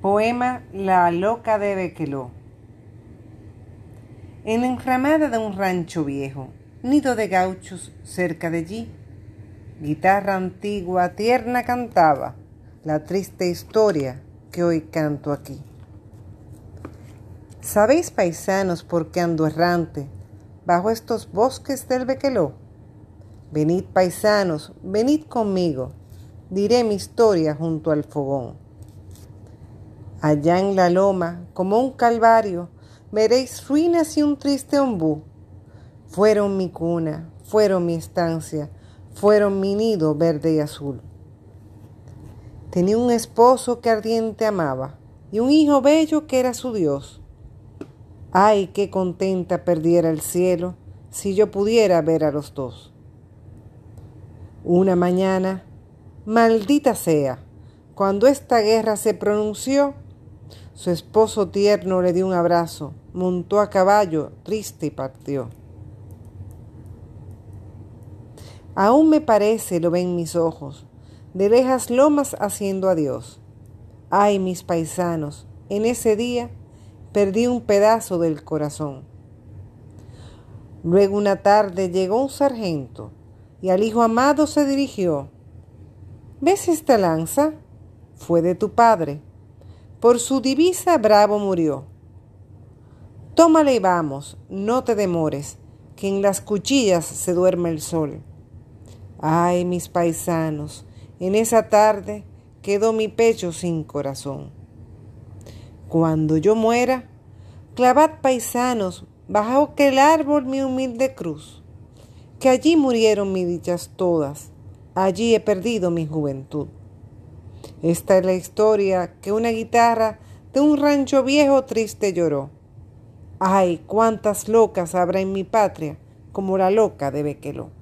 Poema La loca de Bequeló. En la enramada de un rancho viejo, nido de gauchos cerca de allí, guitarra antigua tierna cantaba la triste historia que hoy canto aquí. ¿Sabéis, paisanos, por qué ando errante bajo estos bosques del Bequeló? Venid, paisanos, venid conmigo, diré mi historia junto al fogón Allá en la loma, como un calvario, veréis ruinas y un triste ombú. Fueron mi cuna, fueron mi estancia, fueron mi nido verde y azul. Tenía un esposo que ardiente amaba y un hijo bello que era su Dios. Ay, qué contenta perdiera el cielo si yo pudiera ver a los dos. Una mañana, maldita sea, cuando esta guerra se pronunció, su esposo tierno le dio un abrazo, montó a caballo, triste y partió. Aún me parece, lo ven mis ojos, de lejas lomas haciendo adiós. Ay, mis paisanos, en ese día perdí un pedazo del corazón. Luego una tarde llegó un sargento y al hijo amado se dirigió. ¿Ves esta lanza? Fue de tu padre. Por su divisa bravo murió. Tómale y vamos, no te demores, que en las cuchillas se duerme el sol. Ay, mis paisanos, en esa tarde quedó mi pecho sin corazón. Cuando yo muera, clavad paisanos bajo aquel árbol mi humilde cruz, que allí murieron mis dichas todas, allí he perdido mi juventud. Esta es la historia que una guitarra de un rancho viejo triste lloró. Ay, cuántas locas habrá en mi patria como la loca de Bequeló.